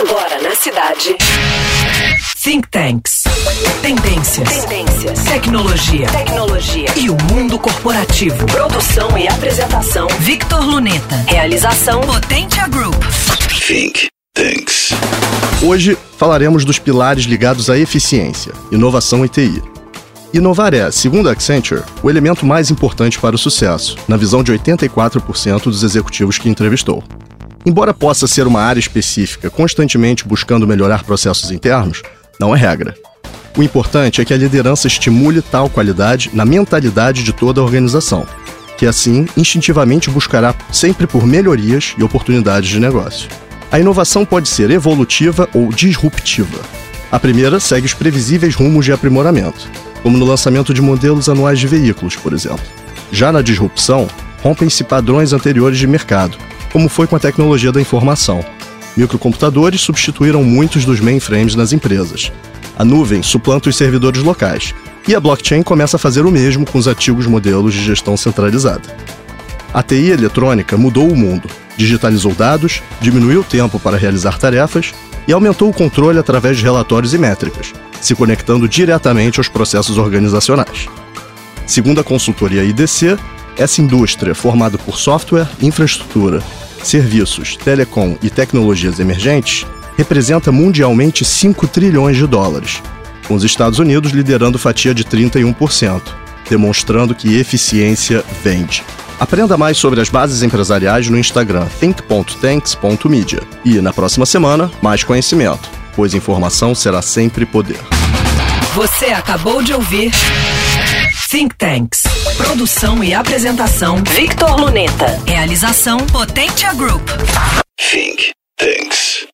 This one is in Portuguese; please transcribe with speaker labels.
Speaker 1: Agora na cidade.
Speaker 2: Think Tanks. Tendências.
Speaker 1: Tendências.
Speaker 2: Tecnologia.
Speaker 1: Tecnologia.
Speaker 2: E o mundo corporativo.
Speaker 1: Produção e apresentação.
Speaker 2: Victor Luneta.
Speaker 1: Realização.
Speaker 2: Potentia Group.
Speaker 3: Think Tanks.
Speaker 4: Hoje falaremos dos pilares ligados à eficiência, inovação e TI. Inovar é, segundo a Accenture, o elemento mais importante para o sucesso, na visão de 84% dos executivos que entrevistou. Embora possa ser uma área específica constantemente buscando melhorar processos internos, não é regra. O importante é que a liderança estimule tal qualidade na mentalidade de toda a organização, que assim instintivamente buscará sempre por melhorias e oportunidades de negócio. A inovação pode ser evolutiva ou disruptiva. A primeira segue os previsíveis rumos de aprimoramento, como no lançamento de modelos anuais de veículos, por exemplo. Já na disrupção, rompem-se padrões anteriores de mercado, como foi com a tecnologia da informação. Microcomputadores substituíram muitos dos mainframes nas empresas. A nuvem suplanta os servidores locais. E a blockchain começa a fazer o mesmo com os antigos modelos de gestão centralizada. A TI eletrônica mudou o mundo, digitalizou dados, diminuiu o tempo para realizar tarefas e aumentou o controle através de relatórios e métricas, se conectando diretamente aos processos organizacionais. Segundo a consultoria IDC, essa indústria, formada por software, infraestrutura, serviços, telecom e tecnologias emergentes, representa mundialmente 5 trilhões de dólares, com os Estados Unidos liderando fatia de 31%, demonstrando que eficiência vende. Aprenda mais sobre as bases empresariais no Instagram think.tanks.media. E na próxima semana, mais conhecimento, pois informação será sempre poder.
Speaker 2: Você acabou de ouvir Think Tanks. Produção e apresentação:
Speaker 1: Victor Luneta.
Speaker 2: Realização: Potência Group.
Speaker 3: Think Tanks.